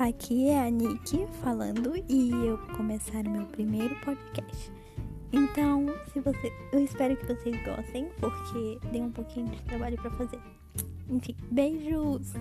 Aqui é a Nick falando e eu vou começar o meu primeiro podcast. Então, se você, eu espero que vocês gostem, porque dei um pouquinho de trabalho para fazer. Enfim, beijos!